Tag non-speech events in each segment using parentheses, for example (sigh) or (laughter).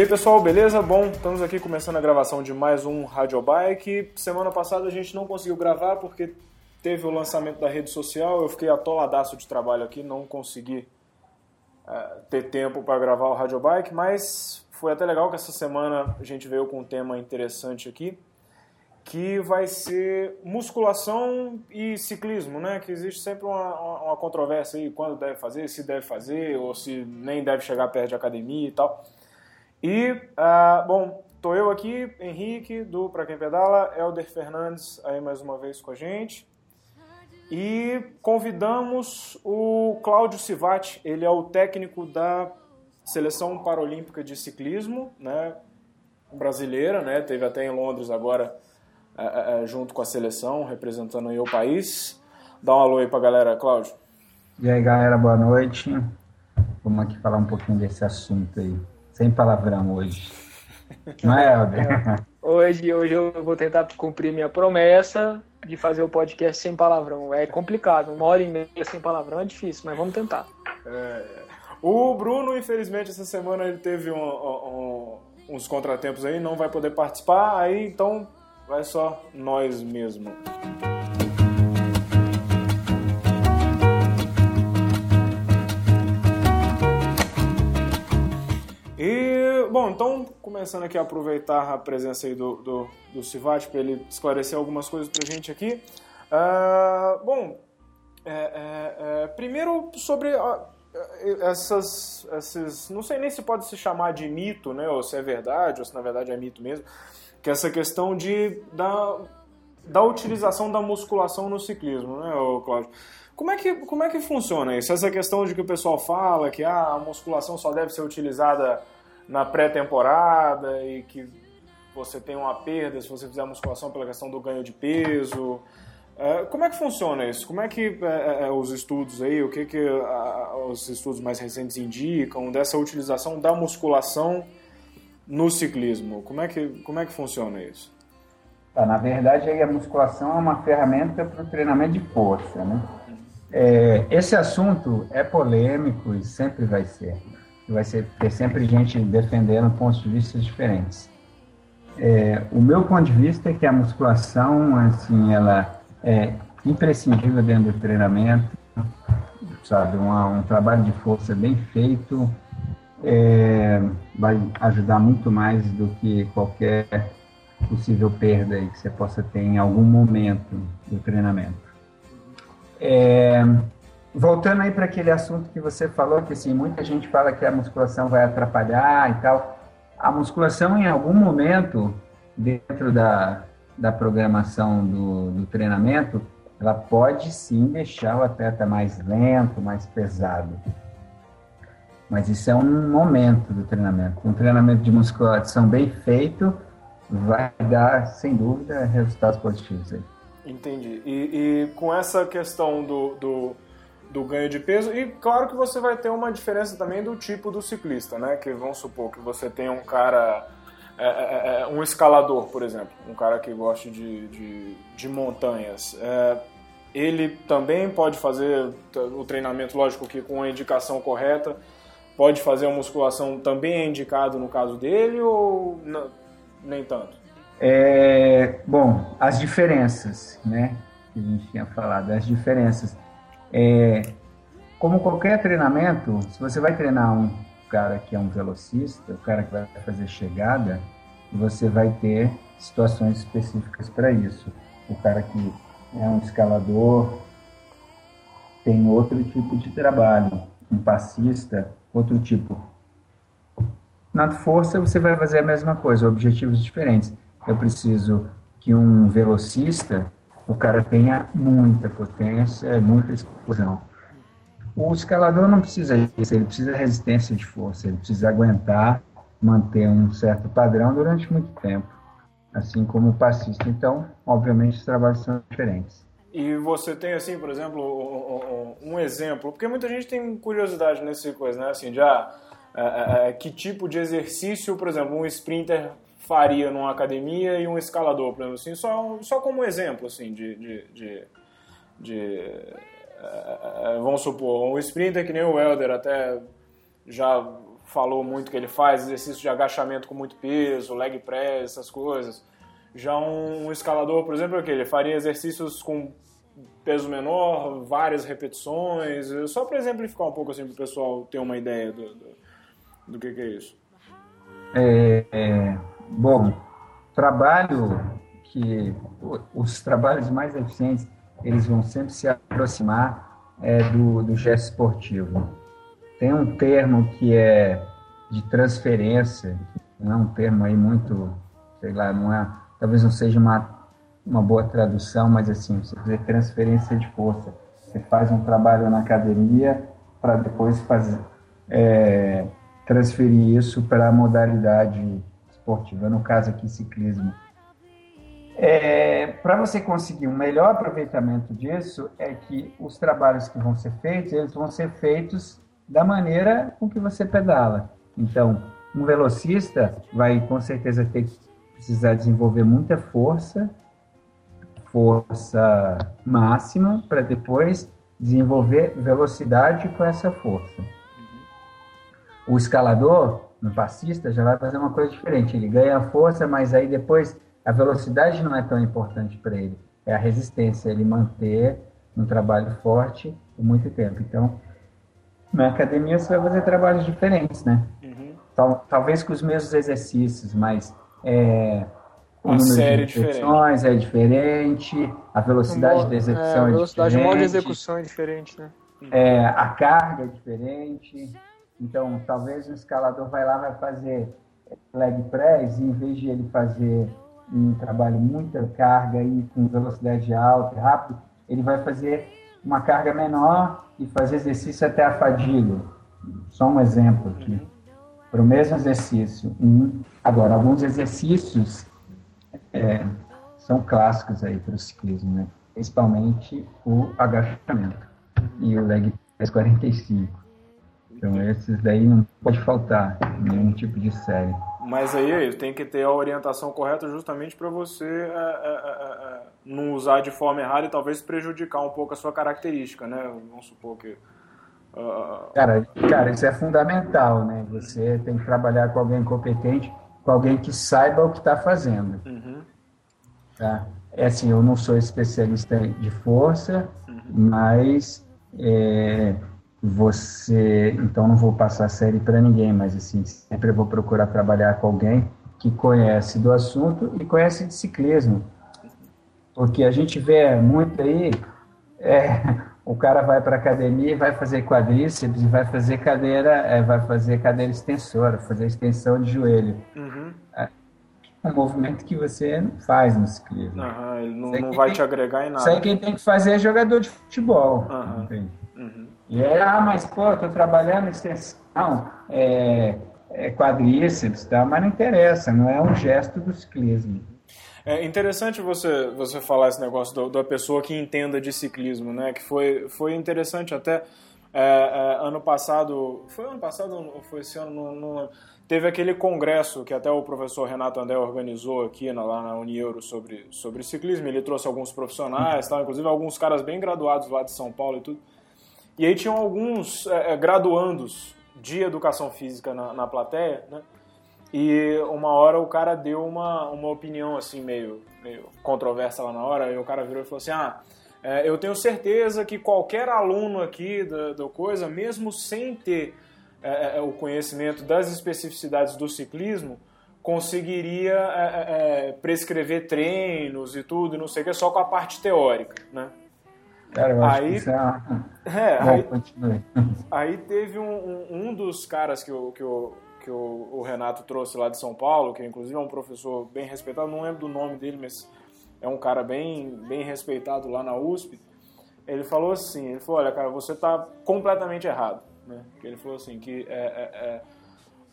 E aí pessoal, beleza? Bom, estamos aqui começando a gravação de mais um Radio Bike. Semana passada a gente não conseguiu gravar porque teve o lançamento da rede social, eu fiquei atoladaço de trabalho aqui, não consegui uh, ter tempo para gravar o Radio Bike, mas foi até legal que essa semana a gente veio com um tema interessante aqui, que vai ser musculação e ciclismo, né? Que existe sempre uma, uma controvérsia aí, quando deve fazer, se deve fazer, ou se nem deve chegar perto de academia e tal. E, uh, bom, tô eu aqui, Henrique, do Pra Quem Pedala, Helder Fernandes aí mais uma vez com a gente. E convidamos o Cláudio Sivati, ele é o técnico da Seleção Paralímpica de Ciclismo, né, brasileira, né, teve até em Londres agora é, é, junto com a seleção, representando aí o país. Dá um alô aí pra galera, Cláudio. E aí, galera, boa noite. Vamos aqui falar um pouquinho desse assunto aí. Sem palavrão hoje. Não é, Helder? Hoje, hoje eu vou tentar cumprir minha promessa de fazer o podcast sem palavrão. É complicado, uma hora e meia sem palavrão é difícil, mas vamos tentar. É, o Bruno, infelizmente, essa semana ele teve um, um, uns contratempos aí, não vai poder participar, aí então vai só nós mesmo. Bom, então, começando aqui a aproveitar a presença aí do, do, do para ele esclarecer algumas coisas para a gente aqui. Uh, bom, é, é, é, primeiro sobre uh, essas, esses, não sei nem se pode se chamar de mito, né, ou se é verdade, ou se na verdade é mito mesmo, que é essa questão de, da, da utilização da musculação no ciclismo, né, Cláudio? Como é, que, como é que funciona isso? Essa questão de que o pessoal fala que ah, a musculação só deve ser utilizada na pré-temporada e que você tem uma perda se você fizer musculação pela questão do ganho de peso. É, como é que funciona isso? Como é que é, é, os estudos aí, o que, que os estudos mais recentes indicam dessa utilização da musculação no ciclismo? Como é que, como é que funciona isso? Tá, na verdade, a musculação é uma ferramenta para o treinamento de força, né? É, esse assunto é polêmico e sempre vai ser. Vai ser ter sempre gente defendendo pontos de vista diferentes. É, o meu ponto de vista é que a musculação, assim, ela é imprescindível dentro do treinamento, sabe? Um trabalho de força bem feito, é, vai ajudar muito mais do que qualquer possível perda que você possa ter em algum momento do treinamento. É, voltando aí para aquele assunto que você falou, que assim, muita gente fala que a musculação vai atrapalhar e tal. A musculação, em algum momento, dentro da, da programação do, do treinamento, ela pode sim deixar o atleta mais lento, mais pesado. Mas isso é um momento do treinamento. Um treinamento de musculação bem feito vai dar, sem dúvida, resultados positivos. Aí. Entendi. E, e com essa questão do, do, do, ganho de peso, e claro que você vai ter uma diferença também do tipo do ciclista, né? Que vamos supor que você tem um cara. É, é, é, é um escalador, por exemplo, um cara que gosta de, de, de montanhas. É, ele também pode fazer o treinamento, lógico que com a indicação correta, pode fazer a musculação também é indicado no caso dele ou não, nem tanto? É, bom, as diferenças, né? Que a gente tinha falado, as diferenças. É, como qualquer treinamento, se você vai treinar um cara que é um velocista, o cara que vai fazer chegada, você vai ter situações específicas para isso. O cara que é um escalador tem outro tipo de trabalho, um passista outro tipo. Na força você vai fazer a mesma coisa, objetivos diferentes. Eu preciso que um velocista, o cara tenha muita potência, muita explosão. O escalador não precisa disso, ele precisa resistência de força, ele precisa aguentar, manter um certo padrão durante muito tempo, assim como o passista. Então, obviamente, os trabalhos são diferentes. E você tem, assim, por exemplo, um exemplo, porque muita gente tem curiosidade nesse coisa, né? Assim, já é, é, é, que tipo de exercício, por exemplo, um sprinter faria numa academia e um escalador, por exemplo, assim, só, só como exemplo, assim, de, de, de, de vamos supor, um sprinter que nem o Helder até já falou muito que ele faz exercício de agachamento com muito peso, leg press, essas coisas. Já um, um escalador, por exemplo, é que ele faria exercícios com peso menor, várias repetições, só para exemplificar um pouco assim para o pessoal ter uma ideia do, do, do que, que, é isso. É, é, bom, trabalho que os trabalhos mais eficientes eles vão sempre se aproximar é, do, do gesto esportivo. Tem um termo que é de transferência, não é um termo aí muito, sei lá, não é, talvez não seja uma uma boa tradução, mas assim, você fazer transferência de força. Você faz um trabalho na academia para depois fazer, é, transferir isso para a modalidade esportiva, no caso aqui ciclismo. É, para você conseguir um melhor aproveitamento disso, é que os trabalhos que vão ser feitos, eles vão ser feitos da maneira com que você pedala. Então, um velocista vai com certeza ter que precisar desenvolver muita força força máxima para depois desenvolver velocidade com essa força. O escalador, no passista, já vai fazer uma coisa diferente. Ele ganha força, mas aí depois a velocidade não é tão importante para ele. É a resistência, ele manter um trabalho forte por muito tempo. Então, na academia você vai fazer trabalhos diferentes, né? Uhum. Tal, talvez com os mesmos exercícios, mas é, uma série diferente. é diferente, a velocidade da execução é, a velocidade, é diferente. O modo de execução é diferente, né? É, a carga é diferente. Então, talvez o escalador vai lá vai fazer leg press e em vez de ele fazer um trabalho muita carga e com velocidade alta e rápido, ele vai fazer uma carga menor e fazer exercício até a fadiga. Só um exemplo aqui. Para o mesmo exercício. Agora, alguns exercícios é, são clássicos aí para o ciclismo, né? principalmente o agachamento e o leg press 45. Então esses daí não pode faltar nenhum tipo de série. Mas aí tem que ter a orientação correta justamente para você é, é, é, é, não usar de forma errada e talvez prejudicar um pouco a sua característica, né? Vamos supor que Uh... Cara, cara, isso é fundamental, né? Você tem que trabalhar com alguém competente com alguém que saiba o que está fazendo. Uhum. Tá? É assim, eu não sou especialista de força, uhum. mas é, você, então não vou passar série para ninguém, mas assim, sempre vou procurar trabalhar com alguém que conhece do assunto e conhece de ciclismo. Porque a gente vê muito aí, é, o cara vai para academia e vai fazer quadríceps, vai fazer cadeira, é, vai fazer cadeira extensora, fazer extensão de joelho. Uhum. É um movimento que você não faz no ciclismo. Uhum, ele não, não vai tem, te agregar em nada. Isso aí quem tem que fazer é jogador de futebol. Uhum. Uhum. E é, ah, mas pô, tô trabalhando extensão, é, é quadríceps, tá? mas não interessa, não é um gesto do ciclismo. É interessante você, você falar esse negócio do, da pessoa que entenda de ciclismo, né? Que foi, foi interessante até é, é, ano passado, foi ano passado ou foi esse ano? No, no, teve aquele congresso que até o professor Renato André organizou aqui na, lá na Unieuro sobre, sobre ciclismo. Ele trouxe alguns profissionais, tal, inclusive alguns caras bem graduados lá de São Paulo e tudo. E aí tinham alguns é, é graduandos de educação física na, na plateia, né? E uma hora o cara deu uma, uma opinião assim meio, meio controversa lá na hora, e o cara virou e falou assim: Ah, é, eu tenho certeza que qualquer aluno aqui da, da coisa, mesmo sem ter é, é, é o conhecimento das especificidades do ciclismo, conseguiria é, prescrever treinos e tudo, e não sei o que, só com a parte teórica, né? Cara, eu aí, acho que é... (laughs) é aí, (laughs) aí, teve um, um, um, dos caras que eu, que eu que o, o, Renato trouxe lá de São Paulo, que inclusive é um professor bem respeitado, não lembro do nome dele, mas é um cara bem, bem respeitado lá na USP. Ele falou assim, ele falou, olha cara, você está completamente errado. Né? Ele falou assim, que é, é, é,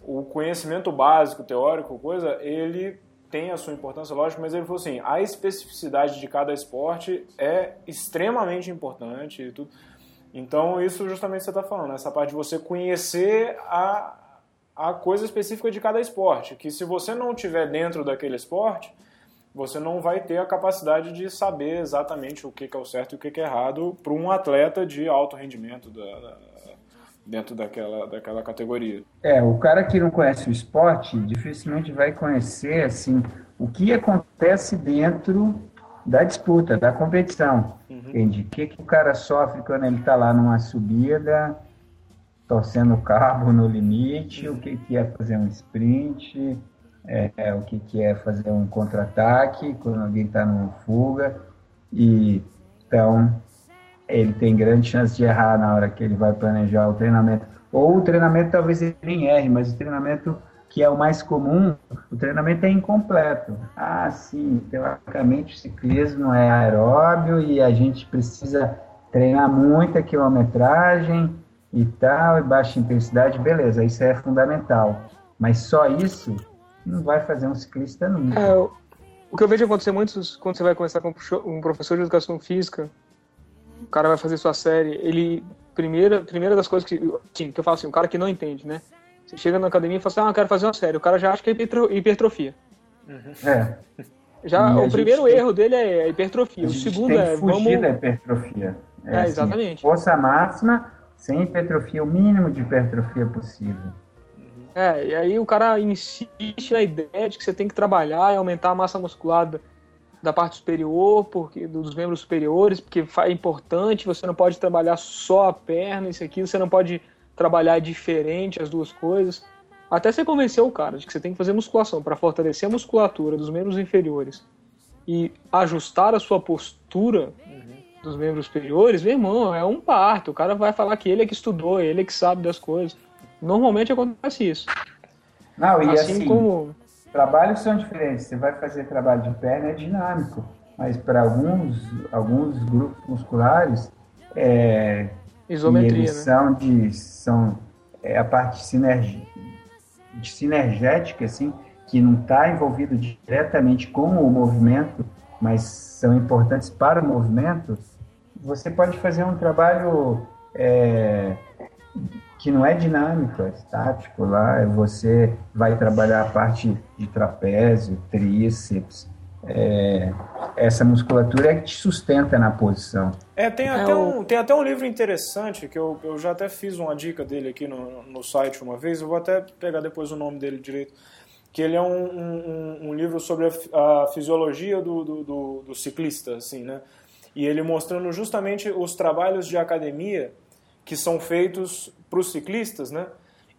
o conhecimento básico, teórico, coisa, ele tem a sua importância, lógico, mas ele falou assim, a especificidade de cada esporte é extremamente importante e tudo. Então, isso justamente você está falando, essa parte de você conhecer a, a coisa específica de cada esporte. Que se você não tiver dentro daquele esporte, você não vai ter a capacidade de saber exatamente o que é o certo e o que é errado para um atleta de alto rendimento da, da, dentro daquela, daquela categoria. É, o cara que não conhece o esporte dificilmente vai conhecer assim o que acontece dentro da disputa, da competição. Uhum. Entende? O que, que o cara sofre quando ele está lá numa subida, torcendo o cabo no limite, uhum. o que, que é fazer um sprint, é, é, o que, que é fazer um contra-ataque quando alguém está numa fuga. E então ele tem grande chance de errar na hora que ele vai planejar o treinamento. Ou o treinamento talvez ele nem erre, mas o treinamento que é o mais comum, o treinamento é incompleto. Ah, sim, teoricamente o ciclismo é aeróbio e a gente precisa treinar muita quilometragem e tal, e baixa intensidade, beleza, isso é fundamental. Mas só isso não vai fazer um ciclista nunca. É, o que eu vejo acontecer muito quando você vai começar com um professor de educação física, o cara vai fazer sua série, ele primeira primeira das coisas que, sim, que eu falo assim, o cara que não entende, né? Você chega na academia e fala assim, ah, quero fazer uma série. O cara já acha que é hipertrofia. Uhum. É. Já e o primeiro tem... erro dele é a hipertrofia. A o segundo tem que é fugir vamos... da hipertrofia. É, é assim, exatamente. Força máxima sem hipertrofia, o mínimo de hipertrofia possível. É, e aí o cara insiste na ideia de que você tem que trabalhar e aumentar a massa muscular da, parte superior, porque dos membros superiores, porque é importante, você não pode trabalhar só a perna, isso aqui, você não pode trabalhar diferente as duas coisas. Até você convencer o cara de que você tem que fazer musculação para fortalecer a musculatura dos membros inferiores e ajustar a sua postura uhum. dos membros superiores, meu irmão, é um parto. O cara vai falar que ele é que estudou, ele é que sabe das coisas. Normalmente acontece isso. Não, e assim, assim como... trabalhos são diferentes. Você vai fazer trabalho de perna é dinâmico, mas para alguns, alguns grupos musculares é, Isometria, eles né? são de são é a parte sinergi, de sinergética assim que não está envolvido diretamente com o movimento, mas são importantes para o movimento. Você pode fazer um trabalho é, que não é dinâmico, é estático lá, você vai trabalhar a parte de trapézio, tríceps, é, essa musculatura é que te sustenta na posição. É, tem até, um, tem até um livro interessante que eu, eu já até fiz uma dica dele aqui no, no site uma vez, eu vou até pegar depois o nome dele direito, que ele é um, um, um livro sobre a, a fisiologia do, do, do, do ciclista, assim, né? E ele mostrando justamente os trabalhos de academia que são feitos para os ciclistas, né?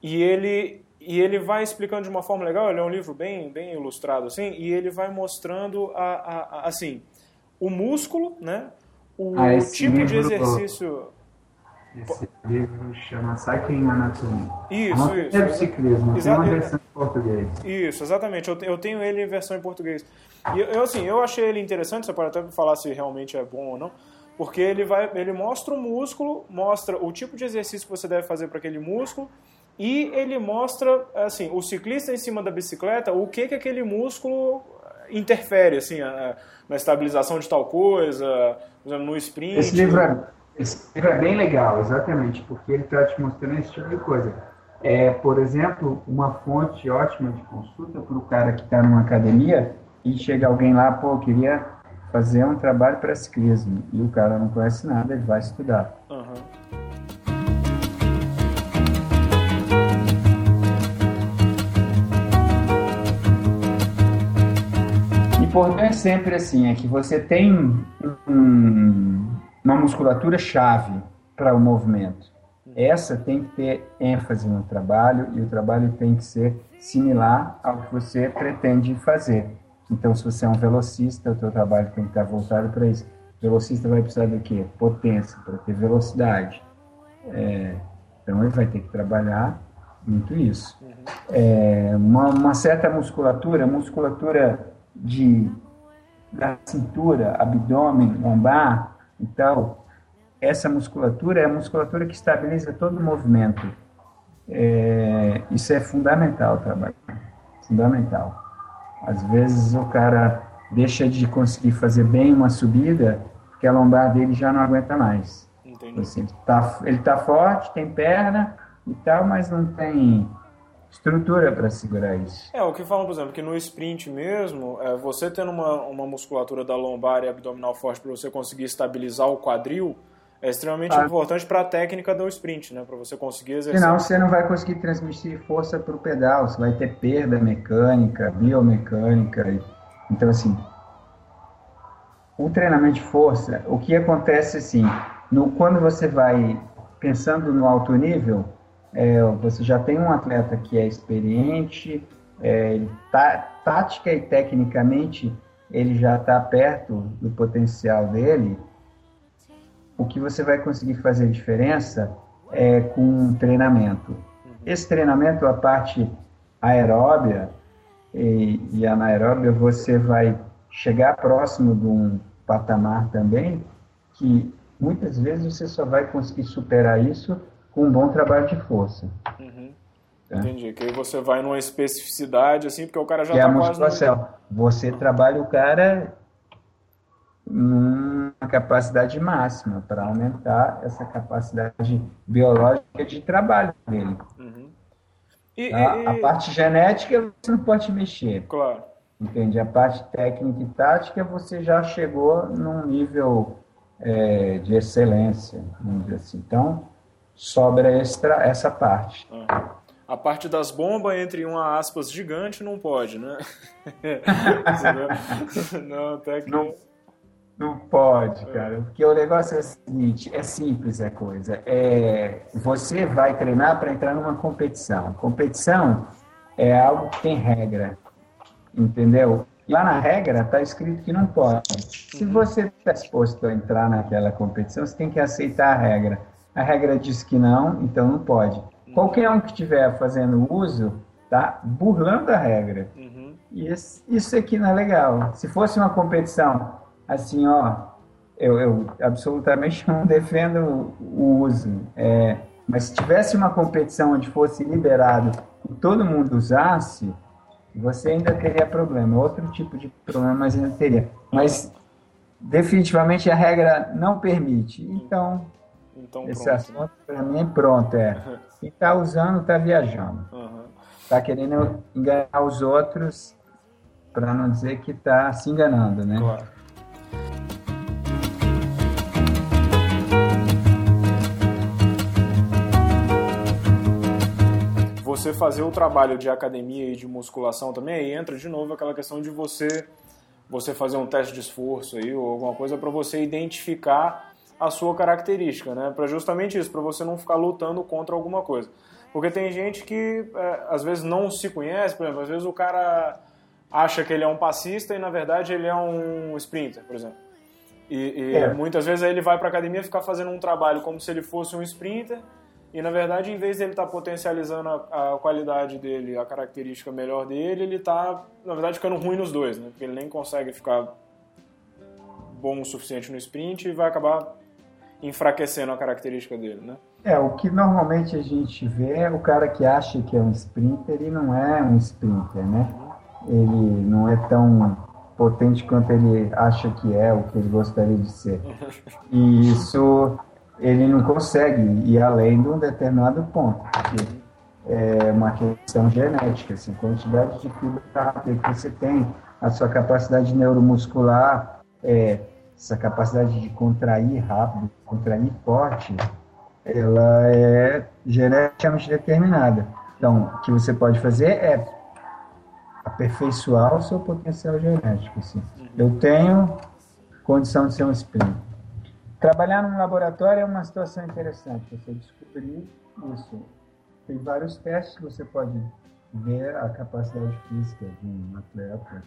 E ele e ele vai explicando de uma forma legal. Ele é um livro bem bem ilustrado assim, e ele vai mostrando a, a, a assim o músculo, né? O ah, tipo de exercício. Esse livro chama Cycling Anatomy. Isso, isso. É ciclismo, tem uma versão em português. Isso, exatamente. Eu, eu tenho ele em versão em português. E eu, assim, eu achei ele interessante, você pode até falar se realmente é bom ou não porque ele vai, ele mostra o músculo, mostra o tipo de exercício que você deve fazer para aquele músculo e ele mostra assim o ciclista em cima da bicicleta o que que aquele músculo interfere assim na estabilização de tal coisa, no sprint. Esse livro, é, esse livro é bem legal, exatamente, porque ele está te mostrando esse tipo de coisa. É, por exemplo, uma fonte ótima de consulta para o cara que está numa academia e chega alguém lá, pô, queria fazer um trabalho para ciclismo e o cara não conhece nada, ele vai estudar. Uhum. Importante é sempre assim, é que você tem um, uma musculatura chave para o movimento. Essa tem que ter ênfase no trabalho e o trabalho tem que ser similar ao que você pretende fazer. Então, se você é um velocista, o seu trabalho tem que estar voltado para isso. O velocista vai precisar do quê? Potência, para ter velocidade. É, então, ele vai ter que trabalhar muito isso. É, uma, uma, certa musculatura, musculatura de, da cintura, abdômen, lombar, então, essa musculatura é a musculatura que estabiliza todo o movimento. É, isso é fundamental, trabalho. Fundamental. Às vezes o cara deixa de conseguir fazer bem uma subida porque a lombar dele já não aguenta mais. Entendi. Assim, tá, ele está forte, tem perna e tal, mas não tem estrutura para segurar isso. É, o que falam, por exemplo, que no sprint mesmo, é, você tendo uma, uma musculatura da lombar e abdominal forte para você conseguir estabilizar o quadril, é extremamente ah. importante para a técnica do sprint, né? Para você conseguir exercer. Senão você não vai conseguir transmitir força para o pedal, você vai ter perda mecânica, biomecânica. Então, assim, o treinamento de força, o que acontece assim, no, quando você vai pensando no alto nível, é, você já tem um atleta que é experiente, é, tá, tática e tecnicamente ele já está perto do potencial dele, o que você vai conseguir fazer diferença é com treinamento. Esse treinamento, a parte aeróbia e, e anaeróbia, você vai chegar próximo de um patamar também que muitas vezes você só vai conseguir superar isso com um bom trabalho de força. Uhum. Tá? Entendi. Que aí você vai numa especificidade, assim, porque o cara já está é tá quase... No... Você trabalha o cara numa capacidade máxima para aumentar essa capacidade biológica de trabalho dele. Uhum. E, a, e... a, parte genética você não pode mexer. Claro. Entende? A parte técnica e tática você já chegou num nível é, de excelência, vamos dizer assim. Então, sobra extra, essa parte. Uhum. A parte das bombas entre uma aspas gigante não pode, né? (laughs) (laughs) não, até que... Não não pode, cara. Porque o negócio é o seguinte, é simples a coisa. É, você vai treinar para entrar numa competição. Competição é algo que tem regra, entendeu? Lá na regra está escrito que não pode. Se uhum. você está disposto a entrar naquela competição, você tem que aceitar a regra. A regra diz que não, então não pode. Uhum. Qualquer um que estiver fazendo uso está burlando a regra. Uhum. E isso aqui não é legal. Se fosse uma competição assim, ó, eu, eu absolutamente (laughs) não defendo o uso. É, mas se tivesse uma competição onde fosse liberado e todo mundo usasse, você ainda teria problema. Outro tipo de problema, mas ainda teria. Mas definitivamente a regra não permite. Então, então esse pronto, assunto para mim é pronto. É. (laughs) Quem está usando está viajando. Está uhum. querendo enganar os outros para não dizer que está se enganando, né? Claro. Você fazer o trabalho de academia e de musculação também, aí entra de novo aquela questão de você você fazer um teste de esforço aí ou alguma coisa para você identificar a sua característica, né? Para justamente isso, para você não ficar lutando contra alguma coisa. Porque tem gente que é, às vezes não se conhece, por exemplo, às vezes o cara acha que ele é um passista e na verdade ele é um sprinter, por exemplo. E, e é. muitas vezes aí ele vai para academia ficar fazendo um trabalho como se ele fosse um sprinter e na verdade, em vez de ele estar tá potencializando a, a, qualidade dele, a característica melhor dele, ele está, na verdade, ficando ruim nos dois, né? Porque ele nem consegue ficar bom o suficiente no sprint e vai acabar enfraquecendo a característica dele, né? É, o que normalmente a gente vê é o cara que acha que é um sprinter e não é um sprinter, né? Ele não é tão potente quanto ele acha que é, o que ele gostaria de ser. E isso ele não consegue ir além de um determinado ponto, porque é uma questão genética, assim, quantidade de fibra que você tem, a sua capacidade neuromuscular, é, essa capacidade de contrair rápido, contrair forte, ela é geneticamente determinada. Então, o que você pode fazer é aperfeiçoar o seu potencial genético. Assim. Eu tenho condição de ser um sprinter Trabalhar num laboratório é uma situação interessante, você descobrir isso. Tem vários testes que você pode ver a capacidade física de um atleta.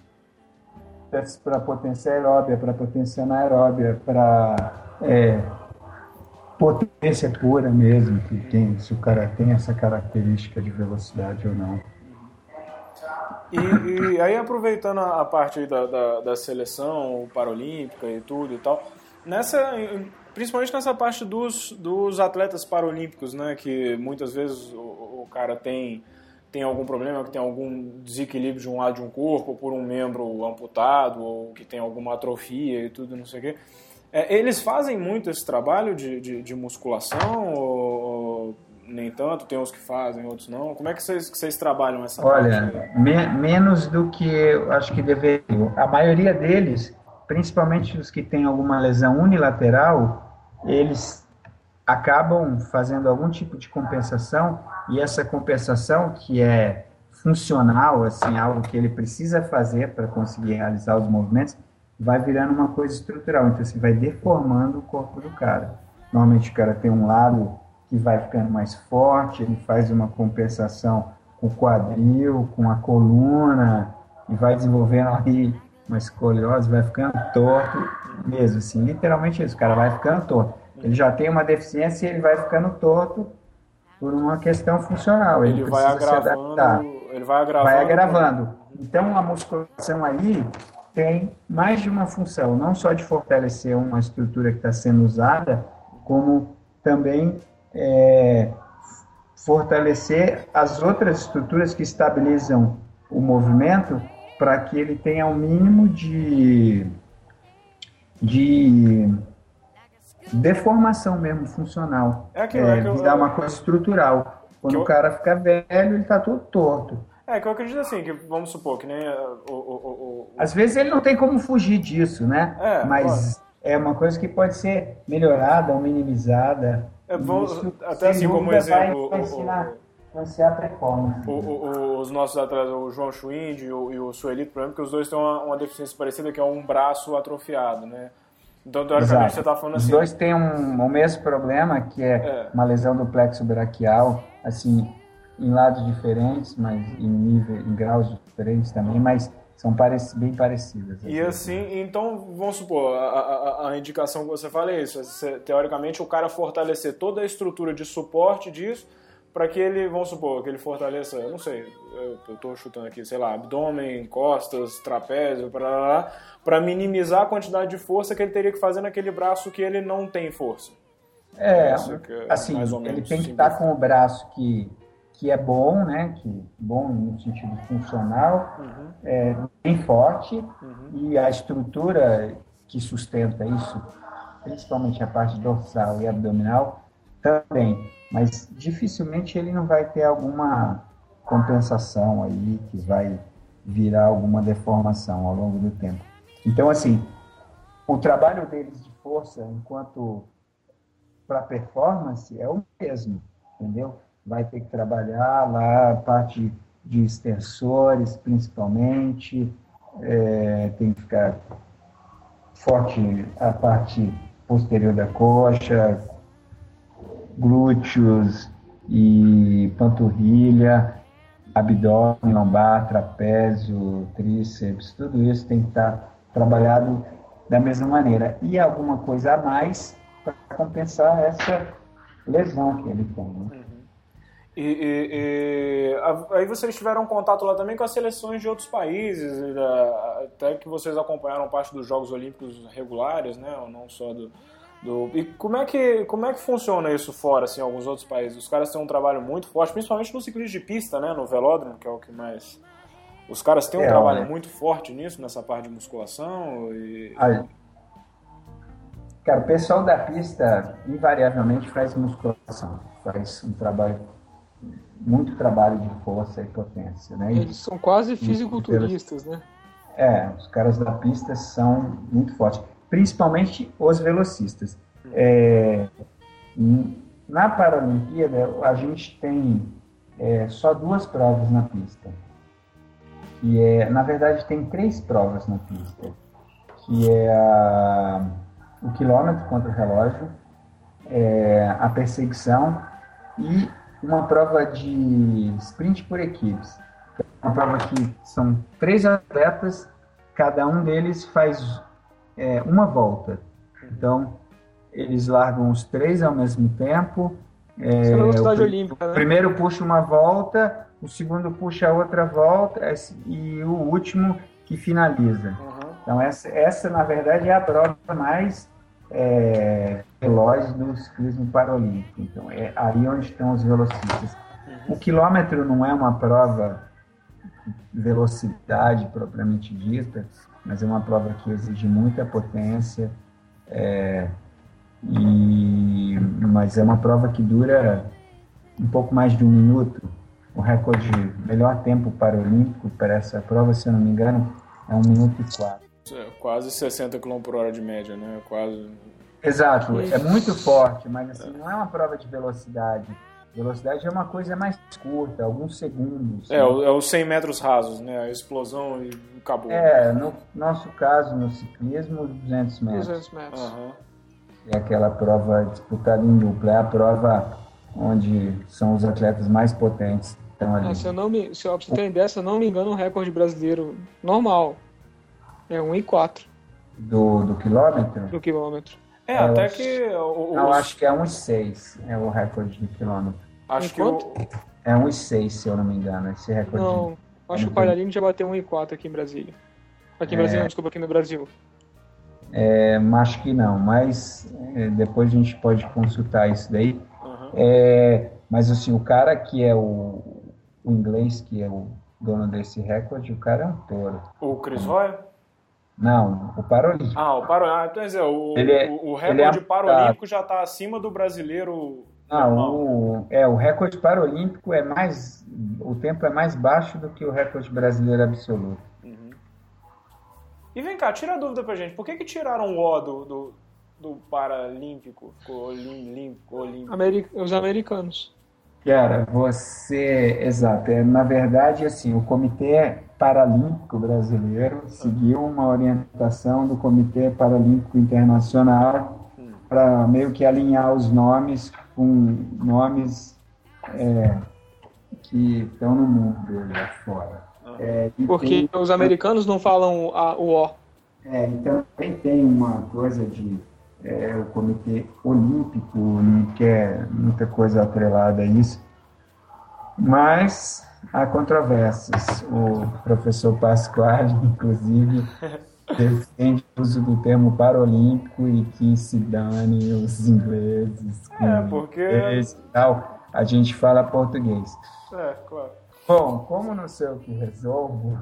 Testes para potência aeróbia, para potência anaeróbia, para é, potência pura mesmo, que tem, se o cara tem essa característica de velocidade ou não. E, e aí, aproveitando a parte da, da, da seleção paralímpica e tudo e tal, nessa principalmente nessa parte dos, dos atletas paralímpicos, né, que muitas vezes o, o, cara tem tem algum problema, que tem algum desequilíbrio de um lado de um corpo, por um membro amputado, ou que tem alguma atrofia e tudo, não sei o quê. É, eles fazem muito esse trabalho de, de, de musculação, ou, ou, nem tanto? Tem uns que fazem, outros não? Como é que vocês, que vocês trabalham essa Olha, parte? Me, menos do que eu acho que deveria. A maioria deles principalmente os que têm alguma lesão unilateral, eles acabam fazendo algum tipo de compensação e essa compensação que é funcional, assim, algo que ele precisa fazer para conseguir realizar os movimentos, vai virando uma coisa estrutural. Então, assim, vai deformando o corpo do cara. Normalmente o cara tem um lado que vai ficando mais forte, ele faz uma compensação com o quadril, com a coluna, e vai desenvolvendo aí uma escoliose, vai ficando torto mesmo, assim, literalmente isso, o cara vai ficando torto. Ele já tem uma deficiência e ele vai ficando torto por uma questão funcional. Ele, ele vai agravando, ele vai agravando. Vai agravando. Então a musculação aí tem mais de uma função, não só de fortalecer uma estrutura que está sendo usada, como também é, fortalecer as outras estruturas que estabilizam o movimento para que ele tenha o um mínimo de, de deformação mesmo funcional. É aquilo, é, é que virar uma coisa estrutural. Quando eu... o cara fica velho, ele está todo torto. É, que eu acredito assim, que vamos supor que nem o, o, o, Às vezes ele não tem como fugir disso, né? É, Mas é uma coisa que pode ser melhorada ou minimizada. É, até assim como exemplo. Vai ensinar, a performance. os nossos atletas, o João Schwind e o, e o Suelito, por exemplo, que os dois têm uma, uma deficiência parecida, que é um braço atrofiado, né? Então, teoricamente, você está falando assim. Os dois têm um, o mesmo problema, que é, é, uma lesão do plexo braquial, assim, em lados diferentes, mas em nível, em graus diferentes também, mas são parec bem parecidas. E assim, então, vamos supor, a, a, a, indicação que você fala é isso, é, teoricamente o cara fortalecer toda a estrutura de suporte disso, para que ele, vamos supor, que ele fortaleça, eu não sei, eu, estou chutando aqui, sei lá, abdômen, costas, trapézio, para minimizar a quantidade de força que ele teria que fazer naquele braço que ele não tem força. É, é assim, ele tem que estar tá com o braço que, que é bom, né, que bom no sentido funcional, uhum. é, bem forte, uhum. e a estrutura que sustenta isso, principalmente a parte dorsal e abdominal, também mas dificilmente ele não vai ter alguma compensação aí que vai virar alguma deformação ao longo do tempo. Então, assim, o trabalho deles de força, enquanto para performance, é o mesmo, entendeu? Vai ter que trabalhar lá a parte de extensores, principalmente, é, tem que ficar forte a parte posterior da coxa, glúteos e panturrilha, abdômen, lombar, trapézio, tríceps, tudo isso tem que estar trabalhado da mesma maneira. E alguma coisa a mais para compensar essa lesão que ele tem. Né? E, e, e, aí vocês tiveram contato lá também com as seleções de outros países, até que vocês acompanharam parte dos Jogos Olímpicos regulares, né? Não só do, do, e como é, que, como é que funciona isso fora, assim, em alguns outros países? Os caras têm um trabalho muito forte, principalmente no ciclismo de pista, né? No velódromo, que é o que mais... Os caras têm um é, trabalho muito forte nisso, nessa parte de musculação e... Aí. Cara, o pessoal da pista invariavelmente faz musculação, faz um trabalho, muito trabalho de força e potência, né? Eles são quase fisiculturistas, né? É, os caras da pista são muito fortes principalmente os velocistas. É, na Paralimpíada, a gente tem é, só duas provas na pista. Que é, na verdade, tem três provas na pista, que é a, o quilômetro contra o relógio, é, a perseguição e uma prova de sprint por equipes. Uma prova que são três atletas, cada um deles faz é, uma volta. Então, eles largam os três ao mesmo tempo. É, o, olímpica, né? o primeiro puxa uma volta, o segundo puxa outra volta e o último que finaliza. Uhum. Então, essa, essa, na verdade, é a prova mais é, veloz do ciclismo paralímpico. Então, é aí onde estão os velocistas. Uhum. O quilômetro não é uma prova velocidade propriamente dita, mas é uma prova que exige muita potência, é, e, mas é uma prova que dura um pouco mais de um minuto. O recorde melhor tempo paralímpico para essa prova, se eu não me engano, é um minuto e quatro. É, quase 60 km por hora de média, né? Quase. Exato, é muito forte, mas assim, não é uma prova de velocidade. Velocidade é uma coisa mais curta, alguns segundos. É, né? é os 100 metros rasos, né? A explosão e acabou. É, no nosso caso, no ciclismo, 200 metros. 200 metros. Uhum. É aquela prova disputada em dupla, é a prova onde são os atletas mais potentes estão ali. É, se eu não me, se eu, pra você ter ideia, se eu não me engano, o recorde brasileiro normal é 1,4. Do, do quilômetro? Do quilômetro. É, até que. O, não, acho que é 1,6 é o recorde de quilômetro. Acho que o... É 1,6, se eu não me engano, esse recorde. Não, acho que o Palharini já bateu 1,4 aqui em Brasília. Aqui em é... Brasília, não, desculpa, aqui no Brasil. É, acho que não, mas é, depois a gente pode consultar isso daí. Uhum. É, mas assim, o cara que é o, o inglês, que é o dono desse recorde, o cara é um touro. O Chris Roy? Não, o Paralímpico. Ah, o Paralímpico. Ah, quer dizer, o, é, o, o recorde é Paralímpico já está acima do brasileiro. Não, o, é, o recorde Paralímpico é mais. O tempo é mais baixo do que o recorde brasileiro absoluto. Uhum. E vem cá, tira a dúvida pra gente. Por que, que tiraram o O do, do, do Paralímpico? Ficou olímpico, olímpico. Ameri os americanos. Cara, você. Exato. É, na verdade, assim, o Comitê Paralímpico Brasileiro seguiu uma orientação do Comitê Paralímpico Internacional para meio que alinhar os nomes com nomes é, que estão no mundo lá fora. É, Porque tem... os americanos não falam a, o O. É, então tem uma coisa de é, o Comitê Olímpico não quer muita coisa atrelada a isso, mas há controvérsias. O professor Pasquale, (laughs) inclusive, (laughs) defende o uso do termo paralímpico e que se dane os ingleses. É, porque. Tal. A gente fala português. É, claro. Bom, como não sei o que resolvo,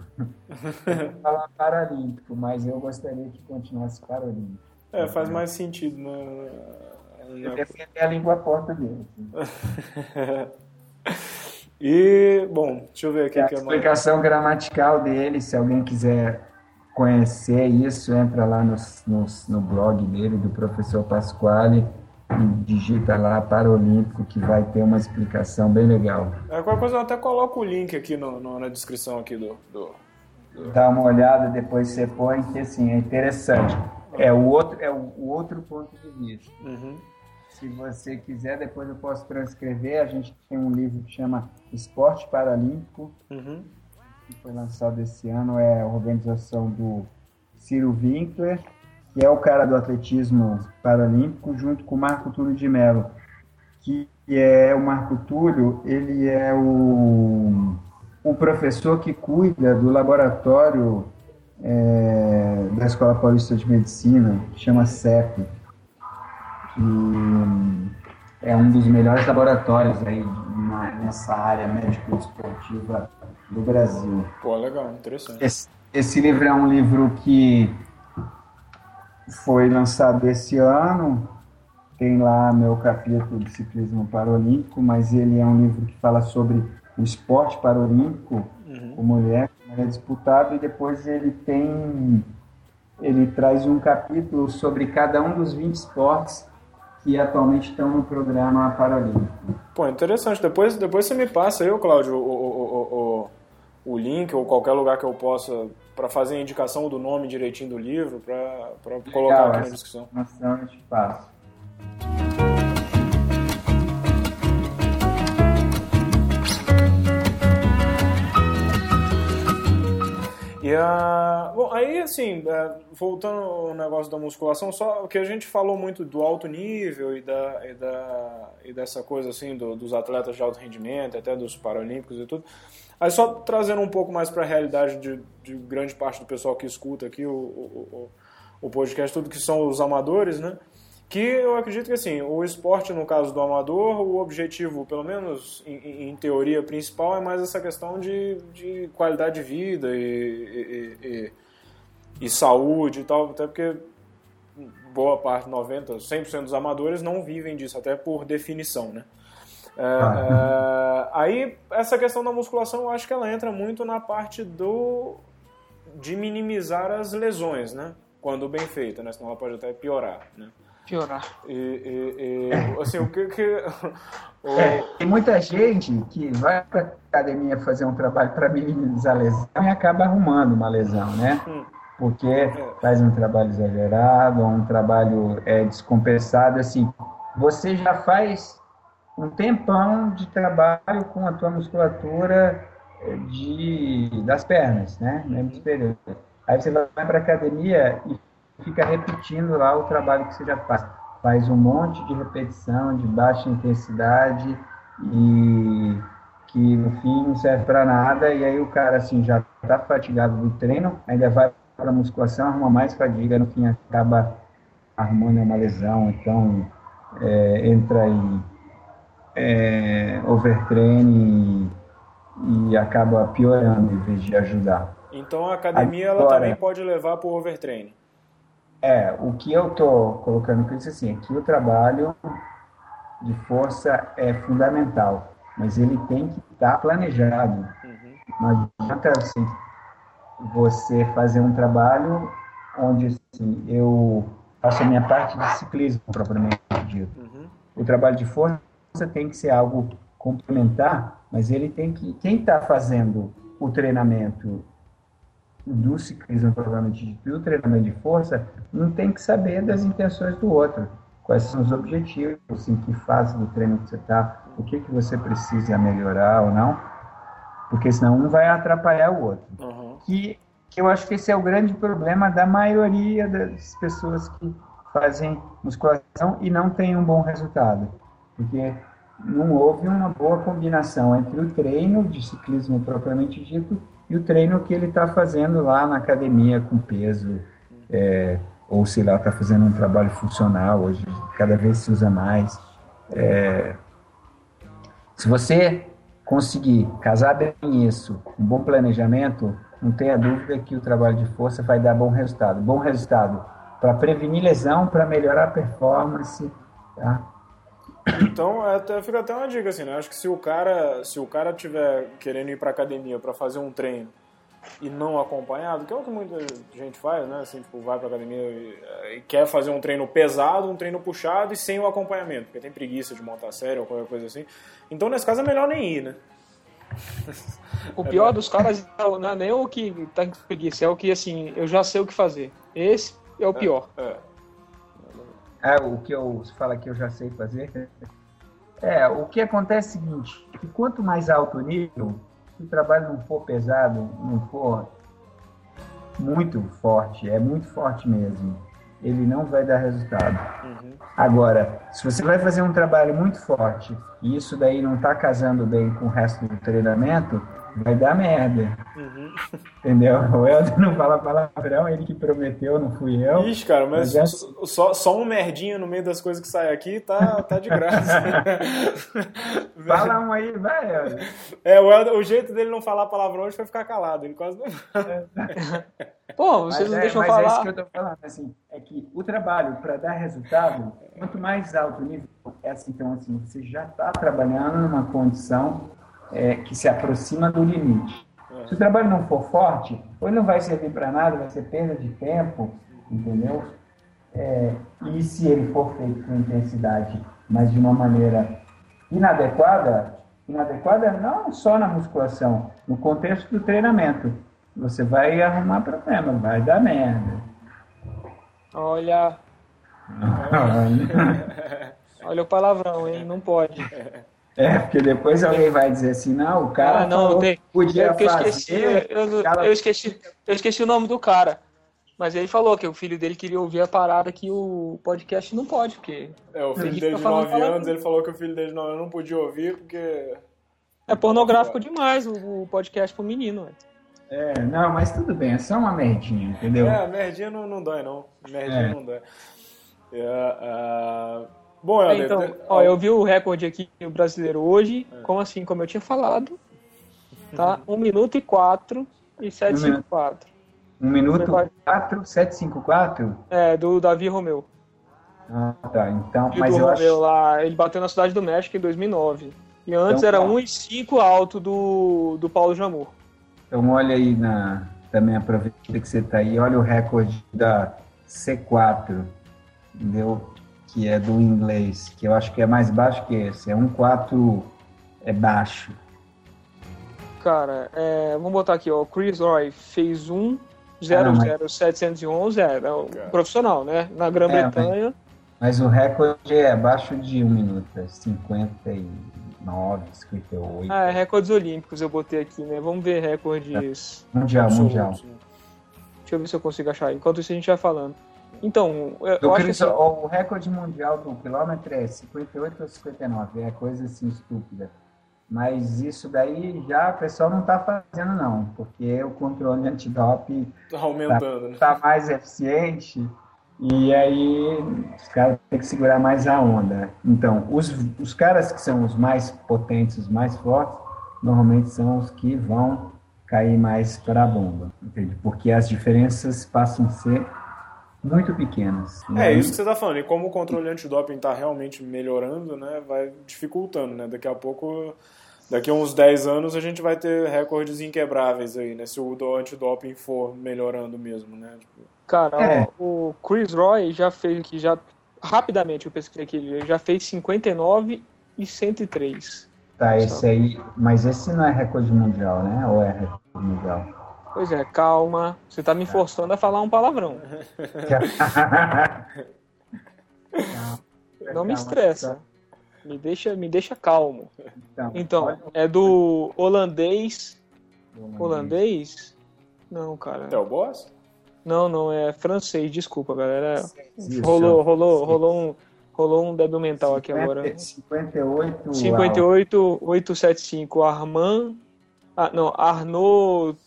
(laughs) falar paralímpico, mas eu gostaria que continuasse paralímpico. É, faz mais sentido, né? Eu defender a língua portuguesa. (laughs) e, bom, deixa eu ver aqui. A que explicação mais... gramatical dele, se alguém quiser conhecer isso, entra lá no, no, no blog dele, do professor Pasquale, e digita lá Paralímpico, que vai ter uma explicação bem legal. É, qualquer coisa eu até coloco o link aqui no, no na descrição aqui do, do, do... Dá uma olhada, depois você põe, que assim, é interessante. É o outro, é o, o outro ponto de vista. Uhum. Se você quiser, depois eu posso transcrever. A gente tem um livro que chama Esporte Paralímpico, uhum. que foi lançado esse ano. É a organização do Ciro Winkler, que é o cara do atletismo paralímpico, junto com o Marco Túlio de Mello, que é o Marco Túlio, ele é o, o professor que cuida do laboratório é, da Escola Paulista de Medicina, que chama CEP, que é um dos melhores laboratórios aí na, nessa área médico-esportiva do Brasil. Pô, legal, interessante. Esse, esse livro é um livro que foi lançado esse ano, tem lá meu capítulo de ciclismo paralímpico, mas ele é um livro que fala sobre o esporte paralímpico, uhum. o mulher é disputado e depois ele tem ele traz um capítulo sobre cada um dos 20 esportes que atualmente estão no programa Paralímpico. Pô, interessante. Depois, depois você me passa aí, Cláudio, o, o, o, o link ou qualquer lugar que eu possa para fazer a indicação do nome direitinho do livro, para colocar aqui na descrição. Informação eu te passo. A. Bom, aí assim, é, voltando ao negócio da musculação, só que a gente falou muito do alto nível e, da, e, da, e dessa coisa assim, do, dos atletas de alto rendimento, até dos paralímpicos e tudo. Aí só trazendo um pouco mais para a realidade de, de, grande parte do pessoal que escuta aqui o, o, o, o podcast, tudo que são os amadores, né? Que eu acredito que assim, o esporte no caso do amador, o objetivo, pelo menos em, em teoria principal, é mais essa questão de, de qualidade de vida e, e, e, e, saúde e tal, até porque boa parte, 90, 100% dos amadores não vivem disso, até por definição, né? É, ah. é, aí essa questão da musculação, eu acho que ela entra muito na parte do de minimizar as lesões, né? Quando bem feita, né? Senão ela pode até piorar, né? Piorar. E, e, e assim, o que. que o... É, tem muita gente que vai para academia fazer um trabalho para minimizar a lesão e acaba arrumando uma lesão, né? Hum. Porque faz um trabalho exagerado, um trabalho é, descompensado, assim. Você já faz um tempão de trabalho com a tua musculatura é, de, das pernas, né? Membro superior. Aí você vai para a academia e fica repetindo lá o trabalho que você já faz. Faz um monte de repetição de baixa intensidade e que no fim não serve para nada. E aí o cara assim já está fatigado do treino, ainda vai para a musculação, arruma mais fadiga, no fim acaba arrumando uma lesão. Então é, entra em é, overtraining e, e acaba piorando em vez de ajudar. Então a academia Agora, ela também pode levar para o overtraining. É, o que eu estou colocando com isso assim, é que o trabalho de força é fundamental, mas ele tem que estar tá planejado. Uhum. Não adianta assim, você fazer um trabalho onde assim, eu faço a minha parte de ciclismo, propriamente dito. Uhum. O trabalho de força tem que ser algo complementar, mas ele tem que. Quem está fazendo o treinamento do ciclismo, provavelmente, dito, e o treinamento de força, não tem que saber das intenções do outro. Quais são os objetivos, em que fase do treino que você está, o que, que você precisa melhorar ou não, porque senão um vai atrapalhar o outro. Uhum. Que, que eu acho que esse é o grande problema da maioria das pessoas que fazem musculação e não têm um bom resultado. Porque não houve uma boa combinação entre o treino de ciclismo propriamente dito e o treino que ele está fazendo lá na academia com peso, é, ou sei lá, está fazendo um trabalho funcional, hoje cada vez se usa mais. É, se você conseguir casar bem isso, um bom planejamento, não tenha dúvida que o trabalho de força vai dar bom resultado. Bom resultado para prevenir lesão, para melhorar a performance, tá? Então, é, até, fica até uma dica assim, né? Acho que se o cara, se o cara tiver querendo ir para academia para fazer um treino e não acompanhado, que é o que muita gente faz, né? Assim, tipo, vai para academia e, e, quer fazer um treino pesado, um treino puxado e sem o acompanhamento, porque tem preguiça de montar série ou qualquer coisa assim. Então, nesse caso, é melhor nem ir, né? O pior dos caras não é nem o que tá com preguiça, é o que, assim, eu já sei o que fazer. Esse é o pior. É, é. É, o que eu fala que eu já sei fazer. É, o que acontece é o seguinte, que quanto mais alto o nível, se o trabalho não for pesado, não for muito forte, é muito forte mesmo, ele não vai dar resultado. Uhum. Agora, se você vai fazer um trabalho muito forte e isso daí não está casando bem com o resto do treinamento, vai dar merda. Uhum. (laughs) Entendeu? O Helder não fala palavrão, ele que prometeu, não fui eu. Ixi, cara, mas, mas é... só, só um merdinho no meio das coisas que sai aqui tá, tá de graça. (laughs) fala um aí, vai, Helder. É, o, Helder, o jeito dele não falar palavrão hoje foi ficar calado, ele quase não (laughs) Pô, vocês mas não é, deixam mas falar. É isso que eu tô falando, assim, é que o trabalho, para dar resultado, quanto mais alto o nível, é assim, então, assim, você já está trabalhando numa condição é, que se aproxima do limite. Se o trabalho não for forte, ou ele não vai servir para nada, vai ser perda de tempo, entendeu? É, e se ele for feito com intensidade, mas de uma maneira inadequada, inadequada não só na musculação, no contexto do treinamento, você vai arrumar problema, vai dar merda. Olha. (laughs) Olha o palavrão, hein? Não pode. (laughs) É, porque depois alguém vai dizer assim, não, o cara ah, não, tem, podia é eu esqueci, eu, cara... eu, esqueci, eu esqueci o nome do cara. Mas ele falou que o filho dele queria ouvir a parada que o podcast não pode, porque... É, o filho dele de 9 anos, ele falou que o filho dele de 9 anos não podia ouvir porque... É pornográfico demais o, podcast pro menino, ué. É, não, mas tudo bem, é só uma merdinha, entendeu? É, merdinha não, não dói, não. Merdinha é. não dói. É, uh... Bom, Helder, então, de... ó, eu vi o recorde aqui o brasileiro hoje, é. como assim, como eu tinha falado, tá? 1 minuto e 4 e 754. 1 minuto e 4, 754? É, do Davi Romeu. Ah, tá. Então, e mas do eu Romeu acho... lá, ele bateu na Cidade do México em 2009. E antes então, era 1 e 5 alto do, do Paulo Jamur. Então olha aí na... Também aproveita que você tá aí, olha o recorde da C4. Deu que é do inglês, que eu acho que é mais baixo que esse. É um 4 é baixo. Cara, é, vamos botar aqui, ó. Chris Roy fez um 00711, é, é um profissional, né? Na Grã-Bretanha. Mas, mas, o recorde é abaixo de um minuto, é 59, 58. Ah, é recordes olímpicos eu botei aqui, né? Vamos ver recordes. É. Mundial, mundial. Deixa eu ver se eu consigo achar. Enquanto isso a gente vai falando. Então, eu, eu acho que assim... o recorde mundial do quilômetro é 58 ou 59, é coisa assim estúpida. Mas isso daí já o pessoal não está fazendo, não, porque o controle antidoping está aumentando, tá, tá mais eficiente e aí os caras têm que segurar mais a onda. Então, os, os caras que são os mais potentes, os mais fortes, normalmente são os que vão cair mais para a bomba, entende? Porque as diferenças passam a ser muito pequenas. Né? É isso que você está falando. E como o controle antidoping está realmente melhorando, né, vai dificultando, né? Daqui a pouco daqui a uns 10 anos a gente vai ter recordes inquebráveis aí, né? Se o antidoping for melhorando mesmo, né? Tipo... Cara, é. o Chris Roy já fez aqui, já rapidamente eu pesquisei aqui, ele já fez 59 e 103. Tá, esse aí, mas esse não é recorde mundial, né? Ou é recorde mundial? Pois é, calma. Você tá me forçando a falar um palavrão. (laughs) não me estressa. Me deixa, me deixa calmo. Então, então é do holandês. Holandês? Não, cara. É o boss? Não, não, é francês, desculpa, galera. Rolou, rolou, rolou um, rolou um débil mental 50, aqui agora. 58. 58, 875, Armand. Ah, não, Arnaud.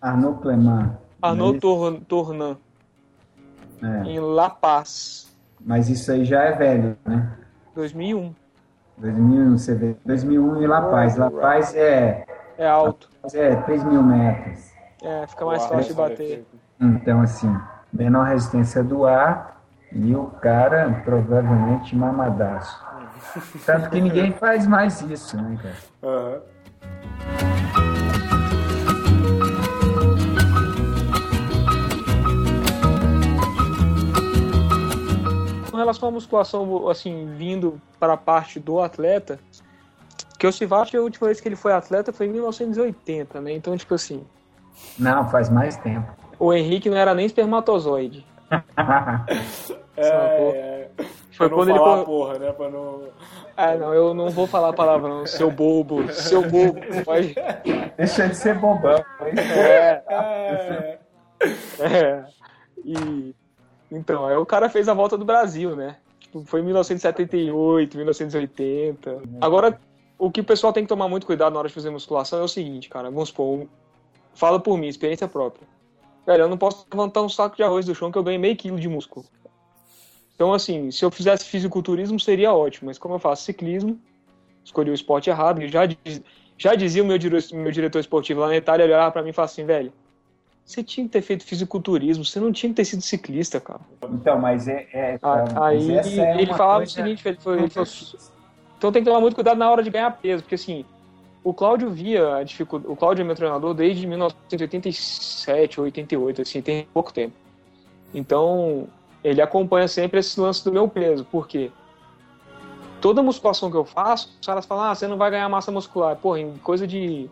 Arnaud Clement. Arnaud é Tournan. É. Em La Paz. Mas isso aí já é velho, né? 2001. 2001, você vê. 2001 em La Paz. La Paz é. É alto. É 3 mil metros. É, fica mais Uau, fácil de bater. Então, assim, menor resistência do ar e o cara provavelmente mamadaço. Tanto que ninguém faz mais isso, né, cara? Uhum. Relação à musculação, assim, vindo para a parte do atleta, que o Sivac, a última vez que ele foi atleta foi em 1980, né? Então, tipo assim. Não, faz mais tempo. O Henrique não era nem espermatozoide. (laughs) é, é, foi quando ele falar porra, né? Pra não... Ah, não, eu não vou falar a palavra, não. Seu bobo, seu bobo. Pode... Deixa de ser bobão. É. é. é. E então, aí o cara fez a volta do Brasil, né? Tipo, foi em 1978, 1980. Agora, o que o pessoal tem que tomar muito cuidado na hora de fazer musculação é o seguinte, cara. Vamos supor, fala por mim, experiência própria. Velho, eu não posso levantar um saco de arroz do chão que eu ganho meio quilo de músculo. Então, assim, se eu fizesse fisiculturismo seria ótimo, mas como eu faço ciclismo, escolhi o esporte errado, e já, já dizia o meu, meu diretor esportivo lá na Itália, ele olhava pra mim e falava assim, velho, você tinha que ter feito fisiculturismo, você não tinha que ter sido ciclista, cara. Então, mas é. é ah, aí é ele falava coisa... o seguinte: ele foi, ele falou, então tem que tomar muito cuidado na hora de ganhar peso, porque assim, o Cláudio via a dificuldade. O Cláudio é meu treinador desde 1987 ou 88, assim, tem pouco tempo. Então, ele acompanha sempre esse lance do meu peso, porque toda musculação que eu faço, os caras falam, ah, você não vai ganhar massa muscular. Porra, em coisa de.